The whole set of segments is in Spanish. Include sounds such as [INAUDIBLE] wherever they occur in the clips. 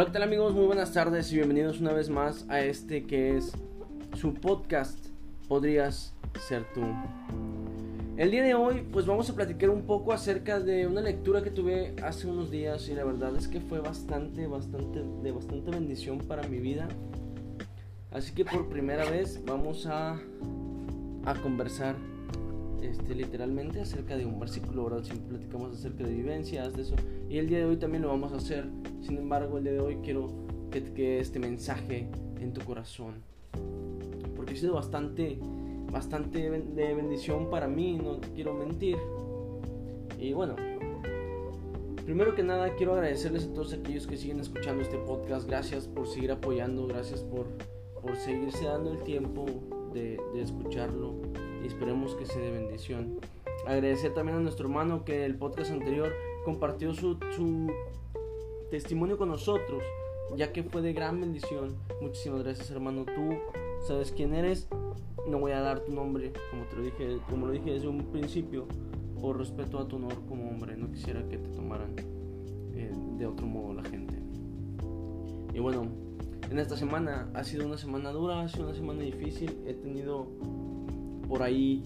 Hola, ¿qué tal amigos? Muy buenas tardes y bienvenidos una vez más a este que es su podcast Podrías ser tú. El día de hoy pues vamos a platicar un poco acerca de una lectura que tuve hace unos días y la verdad es que fue bastante, bastante, de bastante bendición para mi vida. Así que por primera vez vamos a, a conversar este, literalmente acerca de un versículo, ¿verdad? Siempre platicamos acerca de vivencias, de eso. Y el día de hoy también lo vamos a hacer. Sin embargo, el día de hoy quiero que te quede este mensaje en tu corazón. Porque ha sido bastante, bastante de bendición para mí, no quiero mentir. Y bueno, primero que nada quiero agradecerles a todos aquellos que siguen escuchando este podcast. Gracias por seguir apoyando, gracias por, por seguirse dando el tiempo de, de escucharlo y esperemos que sea de bendición. Agradecer también a nuestro hermano que el podcast anterior compartió su, testimonio con nosotros, ya que fue de gran bendición. Muchísimas gracias hermano, tú sabes quién eres. No voy a dar tu nombre, como te lo dije, como lo dije desde un principio, por respeto a tu honor como hombre. No quisiera que te tomaran eh, de otro modo la gente. Y bueno, en esta semana ha sido una semana dura, ha sido una semana difícil. He tenido por ahí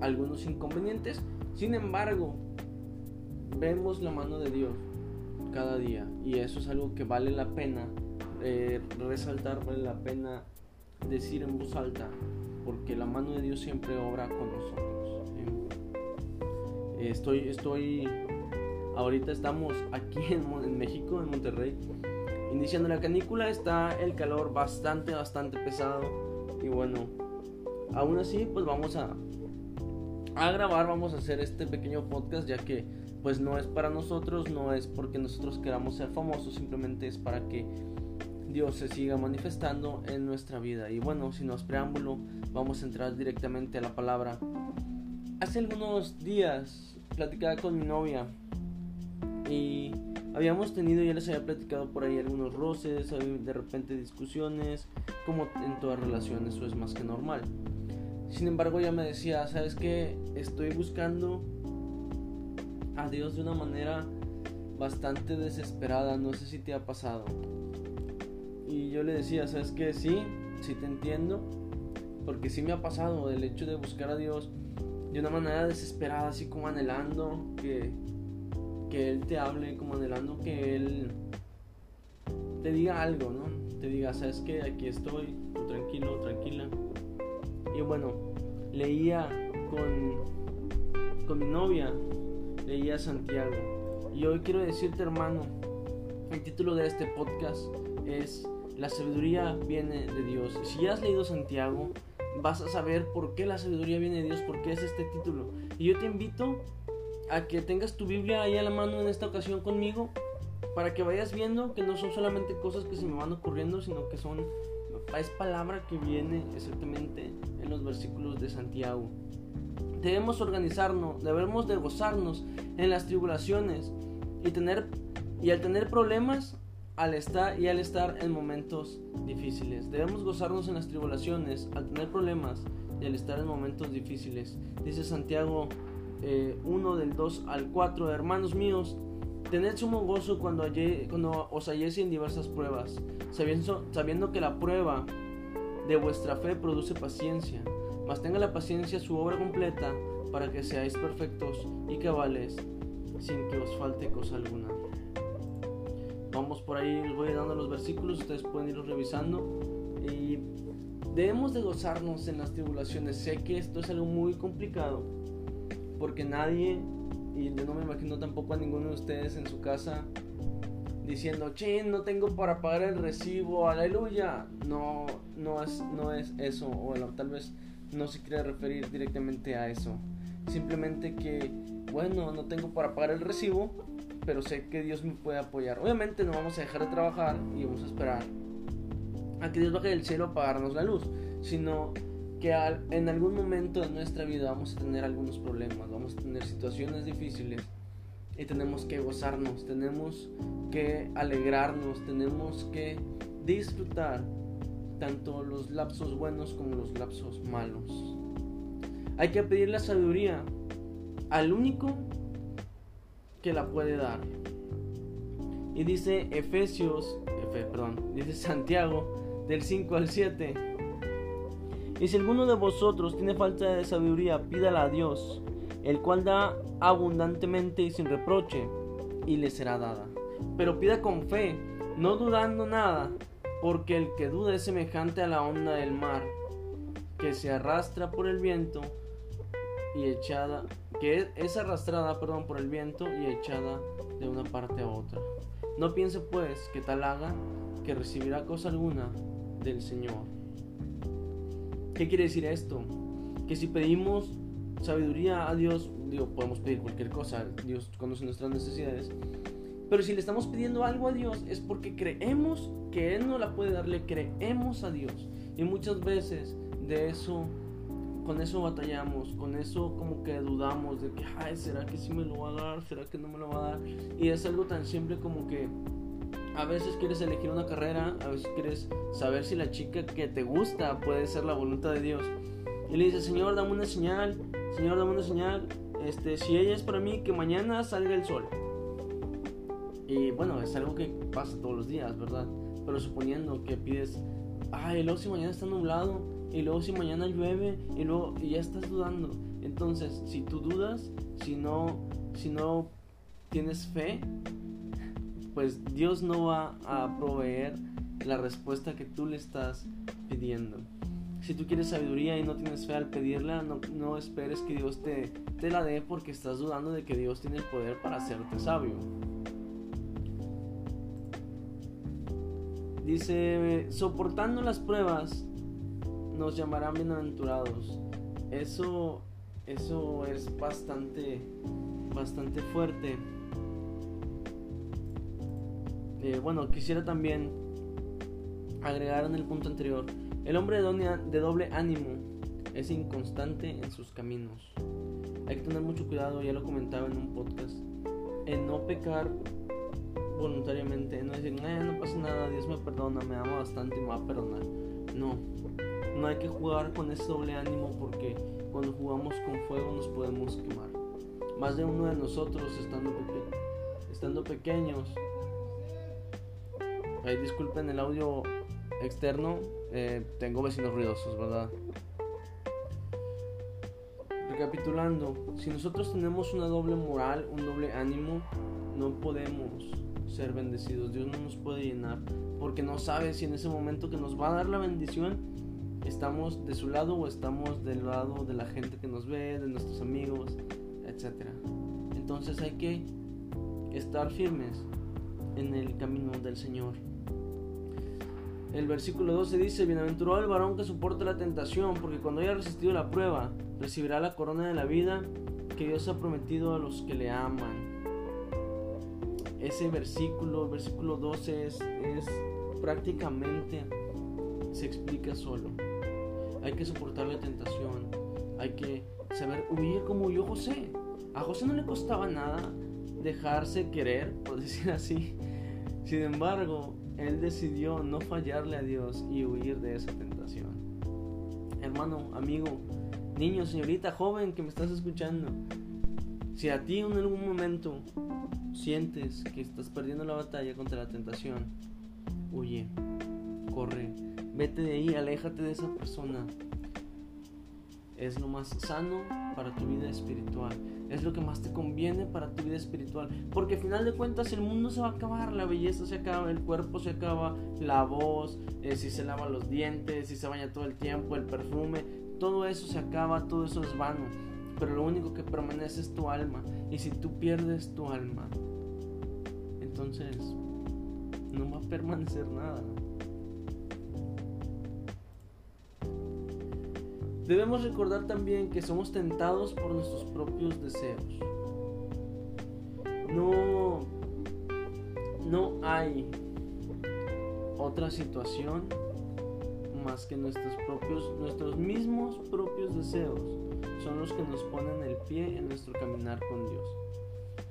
algunos inconvenientes. Sin embargo, vemos la mano de Dios cada día y eso es algo que vale la pena eh, resaltar, vale la pena decir en voz alta, porque la mano de Dios siempre obra con nosotros. Estoy, estoy, ahorita estamos aquí en, México, en Monterrey, iniciando la canícula, está el calor bastante, bastante pesado y bueno, aún así pues vamos a grabar, vamos a hacer este pequeño podcast ya que pues no es para nosotros, no es porque nosotros queramos ser famosos, simplemente es para que Dios se siga manifestando en nuestra vida. Y bueno, sin más preámbulo, vamos a entrar directamente a la palabra. Hace algunos días platicaba con mi novia y habíamos tenido, ya les había platicado por ahí algunos roces, de repente discusiones, como en todas relaciones, eso es más que normal. Sin embargo, ella me decía, ¿sabes qué? Estoy buscando a Dios de una manera bastante desesperada, no sé si te ha pasado. Y yo le decía, ¿sabes qué? Sí, sí te entiendo, porque sí me ha pasado el hecho de buscar a Dios de una manera desesperada, así como anhelando que, que Él te hable, como anhelando que Él te diga algo, ¿no? Te diga, ¿sabes qué? Aquí estoy, tranquilo, tranquila. Y bueno, leía con, con mi novia, leía Santiago. Y hoy quiero decirte, hermano, el título de este podcast es La sabiduría viene de Dios. Si ya has leído Santiago, vas a saber por qué la sabiduría viene de Dios, por qué es este título. Y yo te invito a que tengas tu Biblia ahí a la mano en esta ocasión conmigo, para que vayas viendo que no son solamente cosas que se me van ocurriendo, sino que son es palabra que viene exactamente en los versículos de Santiago. Debemos organizarnos, debemos de gozarnos en las tribulaciones y tener y al tener problemas al estar y al estar en momentos difíciles. Debemos gozarnos en las tribulaciones al tener problemas y al estar en momentos difíciles. Dice Santiago 1 eh, del 2 al 4, hermanos míos, tened sumo gozo cuando, cuando os halléis en diversas pruebas, sabiendo, sabiendo que la prueba de vuestra fe produce paciencia mas tenga la paciencia su obra completa para que seáis perfectos y cabales sin que os falte cosa alguna. Vamos por ahí, les voy dando los versículos, ustedes pueden irlos revisando. Y debemos de gozarnos en las tribulaciones. Sé que esto es algo muy complicado, porque nadie, y yo no me imagino tampoco a ninguno de ustedes en su casa, diciendo, chin, no tengo para pagar el recibo, aleluya. No, no es, no es eso, o tal vez no se quiere referir directamente a eso. Simplemente que, bueno, no tengo para pagar el recibo, pero sé que Dios me puede apoyar. Obviamente no vamos a dejar de trabajar y vamos a esperar a que Dios baje del cielo a pagarnos la luz, sino que en algún momento de nuestra vida vamos a tener algunos problemas, vamos a tener situaciones difíciles y tenemos que gozarnos, tenemos que alegrarnos, tenemos que disfrutar tanto los lapsos buenos como los lapsos malos. Hay que pedir la sabiduría al único que la puede dar. Y dice Efesios, fe, perdón. Dice Santiago del 5 al 7. Y si alguno de vosotros tiene falta de sabiduría, pídala a Dios, el cual da abundantemente y sin reproche, y le será dada. Pero pida con fe, no dudando nada, porque el que duda es semejante a la onda del mar, que se arrastra por el viento y echada, que es arrastrada, perdón, por el viento y echada de una parte a otra. No piense pues que tal haga que recibirá cosa alguna del Señor. ¿Qué quiere decir esto? Que si pedimos sabiduría a Dios, digo, podemos pedir cualquier cosa, Dios conoce nuestras necesidades, pero si le estamos pidiendo algo a Dios es porque creemos que Él no la puede dar, le creemos a Dios. Y muchas veces de eso, con eso batallamos, con eso como que dudamos de que, ay, ¿será que sí me lo va a dar? ¿Será que no me lo va a dar? Y es algo tan simple como que a veces quieres elegir una carrera, a veces quieres saber si la chica que te gusta puede ser la voluntad de Dios. Y le dices, Señor, dame una señal, Señor, dame una señal. Este, si ella es para mí, que mañana salga el sol. Y bueno, es algo que pasa todos los días, ¿verdad? Pero suponiendo que pides, ay, luego si mañana está nublado, y luego si mañana llueve, y luego y ya estás dudando. Entonces, si tú dudas, si no, si no tienes fe, pues Dios no va a proveer la respuesta que tú le estás pidiendo. Si tú quieres sabiduría y no tienes fe al pedirla, no, no esperes que Dios te, te la dé porque estás dudando de que Dios tiene el poder para hacerte sabio. Dice, soportando las pruebas, nos llamarán bienaventurados. Eso, eso es bastante, bastante fuerte. Eh, bueno, quisiera también agregar en el punto anterior, el hombre de doble ánimo es inconstante en sus caminos. Hay que tener mucho cuidado, ya lo comentaba en un podcast, en no pecar voluntariamente, no decir, no pasa nada, Dios me perdona, me ama bastante y me va a perdonar. No, no hay que jugar con ese doble ánimo porque cuando jugamos con fuego nos podemos quemar. Más de uno de nosotros estando, estando pequeños, ahí disculpen el audio externo, eh, tengo vecinos ruidosos, ¿verdad? Recapitulando, si nosotros tenemos una doble moral, un doble ánimo, no podemos ser bendecidos. Dios no nos puede llenar porque no sabe si en ese momento que nos va a dar la bendición estamos de su lado o estamos del lado de la gente que nos ve, de nuestros amigos, etc. Entonces hay que estar firmes en el camino del Señor. El versículo 12 dice, Bienaventurado el varón que soporta la tentación, porque cuando haya resistido la prueba, recibirá la corona de la vida que Dios ha prometido a los que le aman ese versículo, versículo 12 es, prácticamente se explica solo. Hay que soportar la tentación, hay que saber huir como huyó José. A José no le costaba nada dejarse querer, por decir así. Sin embargo, él decidió no fallarle a Dios y huir de esa tentación. Hermano, amigo, niño, señorita, joven que me estás escuchando, si a ti en algún momento sientes que estás perdiendo la batalla contra la tentación, huye, corre, vete de ahí, aléjate de esa persona. Es lo más sano para tu vida espiritual. Es lo que más te conviene para tu vida espiritual. Porque al final de cuentas el mundo se va a acabar, la belleza se acaba, el cuerpo se acaba, la voz, eh, si se lava los dientes, si se baña todo el tiempo, el perfume, todo eso se acaba, todo eso es vano pero lo único que permanece es tu alma. Y si tú pierdes tu alma, entonces no va a permanecer nada. Debemos recordar también que somos tentados por nuestros propios deseos. No, no hay otra situación más que nuestros propios, nuestros mismos propios deseos son los que nos ponen el pie en nuestro caminar con Dios.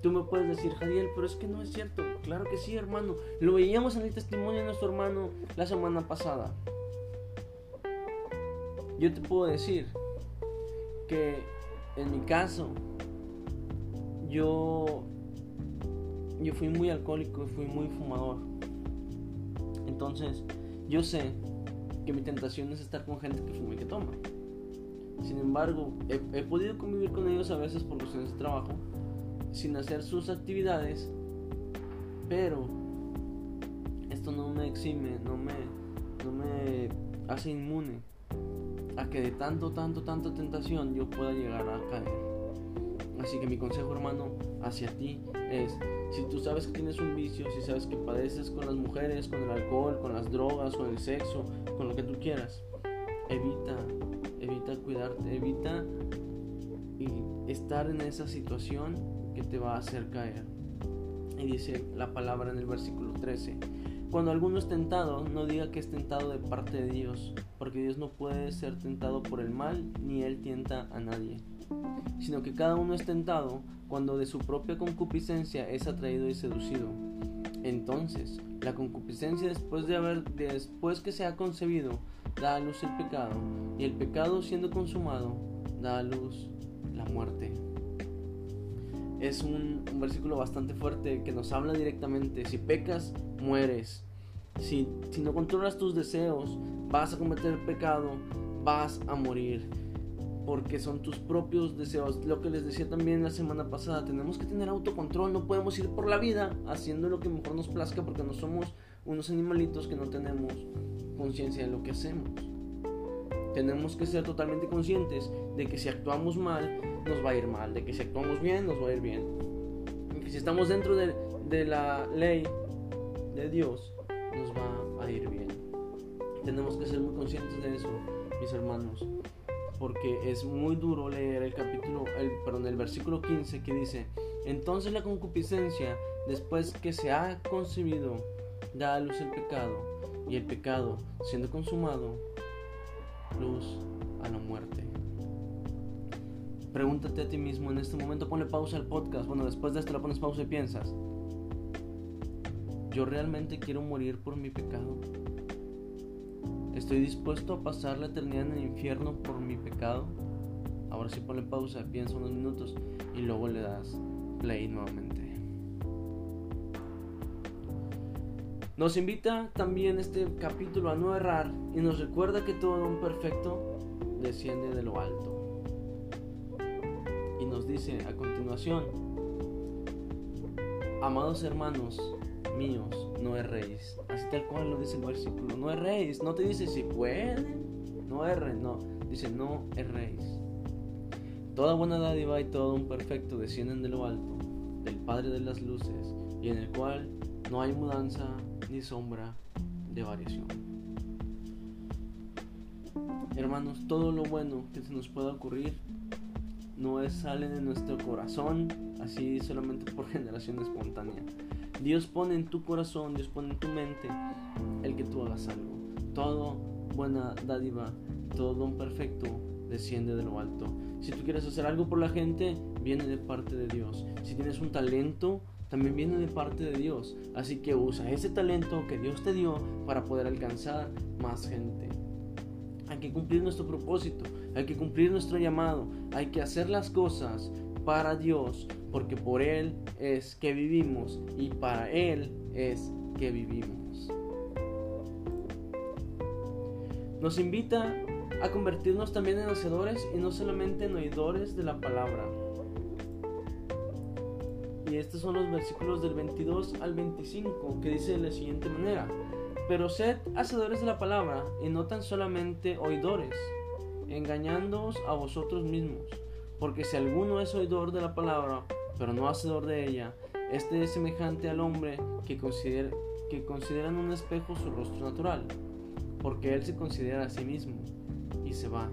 Tú me puedes decir, Jadiel, pero es que no es cierto. Claro que sí, hermano. Lo veíamos en el testimonio de nuestro hermano la semana pasada. Yo te puedo decir que en mi caso, yo, yo fui muy alcohólico y fui muy fumador. Entonces, yo sé que mi tentación es estar con gente que fuma y que toma. Sin embargo, he, podido convivir con ellos a veces por cuestiones de trabajo, sin hacer sus actividades, pero esto no me exime, no me, no me hace inmune a que de tanto, tanto, tanta tentación yo pueda llegar a caer. Así que mi consejo hermano hacia ti es, si tú sabes que tienes un vicio, si sabes que padeces con las mujeres, con el alcohol, con las drogas, con el sexo, con lo que tú quieras, evita, evita cuidarte, evita y estar en esa situación que te va a hacer caer. Y dice la palabra en el versículo 13. Cuando alguno es tentado, no diga que es tentado de parte de Dios, porque Dios no puede ser tentado por el mal, ni Él tienta a nadie, sino que cada uno es tentado cuando de su propia concupiscencia es atraído y seducido. Entonces, la concupiscencia después de haber, después que se ha concebido, da a luz el pecado, y el pecado siendo consumado, da a luz la muerte. Es un, versículo bastante fuerte que nos habla directamente, si pecas, mueres. Si, si no controlas tus deseos, vas a cometer pecado, vas a morir. Porque son tus propios deseos. Lo que les decía también la semana pasada, tenemos que tener autocontrol, no podemos ir por la vida haciendo lo que mejor nos plazca porque no somos unos animalitos que no tenemos conciencia de lo que hacemos. Tenemos que ser totalmente conscientes de que si actuamos mal, nos va a ir mal, de que si actuamos bien, nos va a ir bien. Y que si estamos dentro de, de la ley de Dios, nos va a ir bien. Tenemos que ser muy conscientes de eso, mis hermanos, porque es muy duro leer el capítulo, el, perdón, el versículo 15 que dice, entonces la concupiscencia, después que se ha concebido, da a luz el pecado y el pecado, siendo consumado, luz a la muerte. Pregúntate a ti mismo en este momento, ponle pausa al podcast. Bueno, después de esto le pones pausa y piensas. ¿Yo realmente quiero morir por mi pecado? ¿Estoy dispuesto a pasar la eternidad en el infierno por mi pecado? Ahora sí ponle pausa, piensa unos minutos y luego le das play nuevamente. Nos invita también este capítulo a no errar y nos recuerda que todo don perfecto desciende de lo alto. Y nos dice a continuación, amados hermanos míos, no erréis. Así tal cual lo dice el versículo, no erréis. No te dice si pueden, no erren, no. Dice no erréis. Toda buena dádiva y todo un perfecto descienden de lo alto, del Padre de las luces, y en el cual no hay mudanza ni sombra de variación. Hermanos, todo lo bueno que se nos pueda ocurrir no es sale de nuestro corazón así solamente por [LAUGHS] generación espontánea. Dios pone en tu corazón, Dios pone en tu mente el que tú hagas algo. Todo buena dádiva, todo don perfecto desciende de lo alto. Si tú quieres hacer algo por la gente, viene de parte de Dios. Si tienes un talento, también viene de parte de Dios. Así que usa ese talento que Dios te dio para poder alcanzar más gente. Hay que cumplir nuestro propósito, hay que cumplir nuestro llamado, hay que hacer las cosas para Dios, porque por Él es que vivimos y para Él es que vivimos. Nos invita a convertirnos también en hacedores y no solamente en oidores de la palabra. Estos son los versículos del 22 al 25 que dice de la siguiente manera. Pero sed hacedores de la palabra y no tan solamente oidores, engañándoos a vosotros mismos. Porque si alguno es oidor de la palabra, pero no hacedor de ella, este es semejante al hombre que, considera, que considera en un espejo su rostro natural, porque él se considera a sí mismo y se va.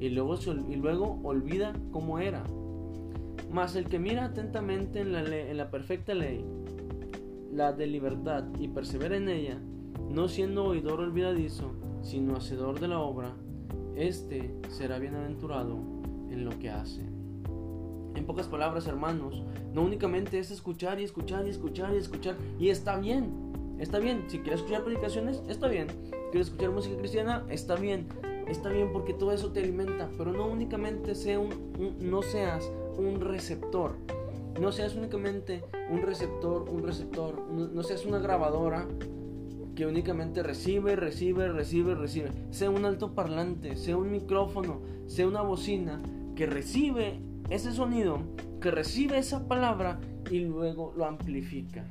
Y luego, y luego olvida cómo era mas el que mira atentamente en la, en la perfecta ley, la de libertad, y persevera en ella, no siendo oidor olvidadizo, sino hacedor de la obra, éste será bienaventurado en lo que hace. En pocas palabras, hermanos, no únicamente es escuchar y escuchar y escuchar y escuchar, y está bien, está bien. Si quieres escuchar predicaciones, está bien. Quieres escuchar música cristiana, está bien. Está bien porque todo eso te alimenta, pero no únicamente sea un no seas un receptor. No seas únicamente un receptor, un receptor, no, seas una grabadora que únicamente recibe, recibe, recibe, recibe. Sea un altoparlante, sea un micrófono, sea una bocina que recibe ese sonido, que recibe esa palabra y luego lo amplifica.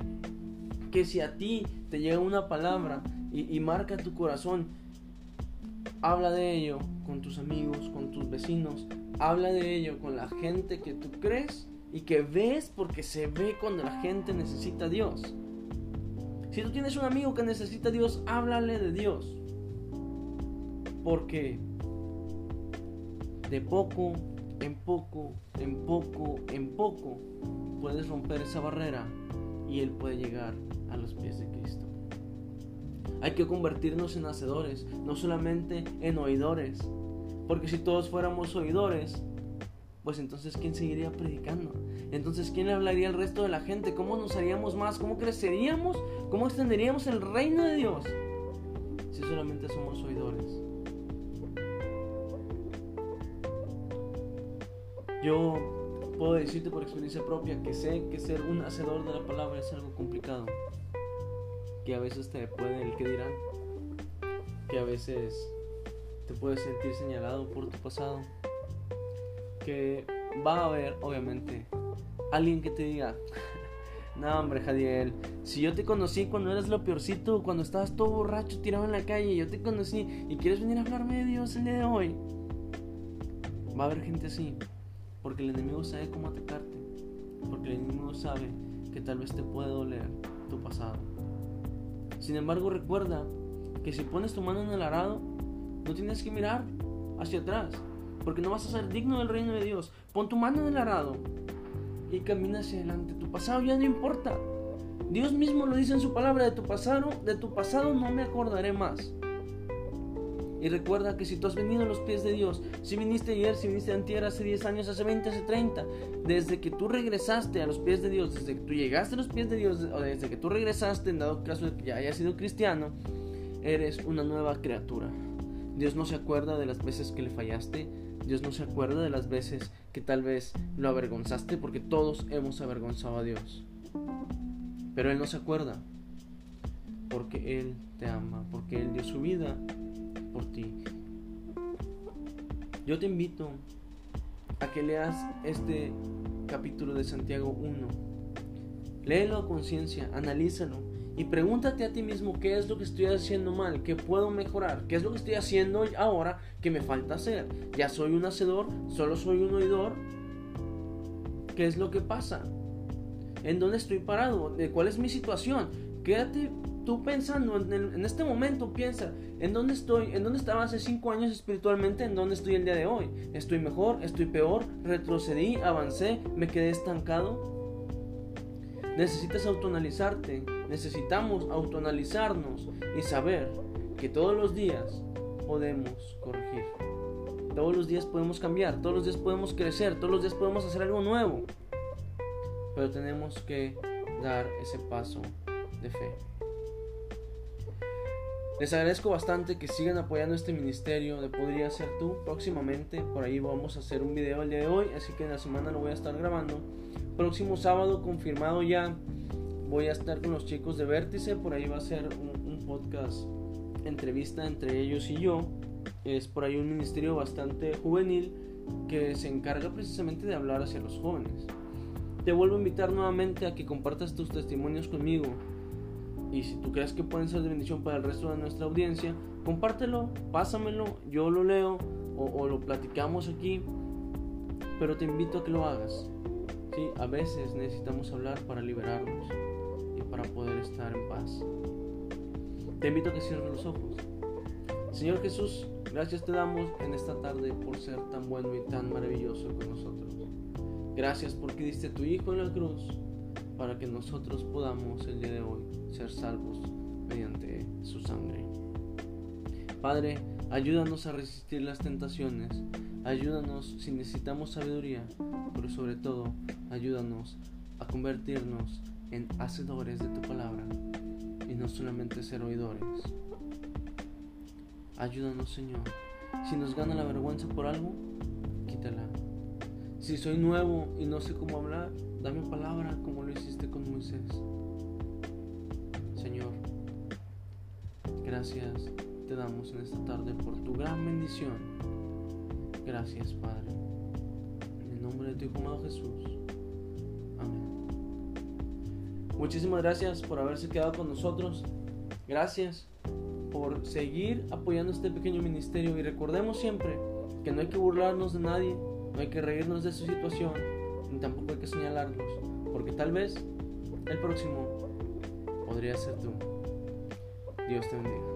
Que si a ti te llega una palabra y, y marca tu corazón, habla de ello con tus amigos, con tus vecinos, habla de ello con la gente que tú crees y que ves porque se ve cuando la gente necesita a Dios. Si tú tienes un amigo que necesita a Dios, háblale de Dios. Porque de poco en poco, en poco, en poco, puedes romper esa barrera y Él puede llegar a los pies de Cristo. Hay que convertirnos en hacedores, no solamente en oidores. Porque si todos fuéramos oidores, pues entonces ¿quién seguiría predicando? Entonces ¿quién le hablaría al resto de la gente? ¿Cómo nos haríamos más? ¿Cómo creceríamos? ¿Cómo extenderíamos el reino de Dios? Si solamente somos oidores. Yo puedo decirte por experiencia propia que sé que ser un hacedor de la palabra es algo complicado. Que a veces te puede el que dirán. Que a veces te puedes sentir señalado por tu pasado que va a haber, obviamente, alguien que te diga, [LAUGHS] no hombre, Jadiel, si yo te conocí cuando eras lo peorcito, cuando estabas todo borracho tirado en la calle, yo te conocí y quieres venir a hablarme de Dios el día de hoy. Va a haber gente así, porque el enemigo sabe cómo atacarte, porque el enemigo sabe que tal vez te puede doler tu pasado. Sin embargo, recuerda que si pones tu mano en el arado, no tienes que mirar hacia atrás, porque no vas a ser digno del reino de Dios. Pon tu mano en el arado y camina hacia adelante. Tu pasado ya no importa. Dios mismo lo dice en su palabra, de tu pasado, de tu pasado no me acordaré más. Y recuerda que si tú has venido a los pies de Dios, si viniste ayer, si viniste antier, hace 10 años, hace 20, hace 30, desde que tú regresaste a los pies de Dios, desde que tú llegaste a los pies de Dios, o desde que tú regresaste, en dado caso de que ya hayas sido cristiano, eres una nueva criatura. Dios no se acuerda de las veces que le fallaste, Dios no se acuerda de las veces que tal vez lo avergonzaste porque todos hemos avergonzado a Dios. Pero Él no se acuerda porque Él te ama, porque Él dio su vida ti. Yo te invito a que leas este capítulo de Santiago 1. Léelo a conciencia, analízalo y pregúntate a ti mismo qué es lo que estoy haciendo mal, qué puedo mejorar, qué es lo que estoy haciendo ahora que me falta hacer. Ya soy un hacedor, solo soy un oidor. ¿Qué es lo que pasa? ¿En dónde estoy parado? ¿De cuál es mi situación? Quédate tú pensando en, este momento, piensa en dónde estoy, en dónde estaba hace cinco años espiritualmente, en dónde estoy el día de hoy. ¿Estoy mejor? ¿Estoy peor? ¿Retrocedí? ¿Avancé? ¿Me quedé estancado? Necesitas autoanalizarte, necesitamos autoanalizarnos y saber que todos los días podemos corregir. Todos los días podemos cambiar, todos los días podemos crecer, todos los días podemos hacer algo nuevo. Pero tenemos que dar ese paso de fe. Les agradezco bastante que sigan apoyando este ministerio de Podría Ser Tú. Próximamente por ahí vamos a hacer un video el día de hoy, así que en la semana lo voy a estar grabando. Próximo sábado confirmado ya voy a estar con los chicos de Vértice, por ahí va a ser un, podcast entrevista entre ellos y yo. Es por ahí un ministerio bastante juvenil que se encarga precisamente de hablar hacia los jóvenes. Te vuelvo a invitar nuevamente a que compartas tus testimonios conmigo. Y si tú crees que pueden ser de bendición para el resto de nuestra audiencia, compártelo, pásamelo, yo lo leo o, lo platicamos aquí. Pero te invito a que lo hagas. A veces necesitamos hablar para liberarnos y para poder estar en paz. Te invito a que cierres los ojos. Señor Jesús, gracias te damos en esta tarde por ser tan bueno y tan maravilloso con nosotros. Gracias porque diste tu Hijo en la cruz para que nosotros podamos el día de hoy ser salvos mediante su sangre. Padre, ayúdanos a resistir las tentaciones, ayúdanos si necesitamos sabiduría, pero sobre todo ayúdanos a convertirnos en hacedores de tu palabra y no solamente ser oidores. Ayúdanos Señor. Si nos gana la vergüenza por algo, quítala. Si soy nuevo y no sé cómo hablar, dame palabra como lo hiciste con Moisés. Señor, Gracias te damos en esta tarde por tu gran bendición. Gracias, Padre. En el nombre de tu Hijo amado Jesús. Amén. Muchísimas gracias por haberse quedado con nosotros. Gracias por seguir apoyando este pequeño ministerio y recordemos siempre que no hay que burlarnos de nadie, no hay que reírnos de su situación, tampoco hay que señalarlos, porque tal vez el próximo podría ser tú. Dios te bendiga.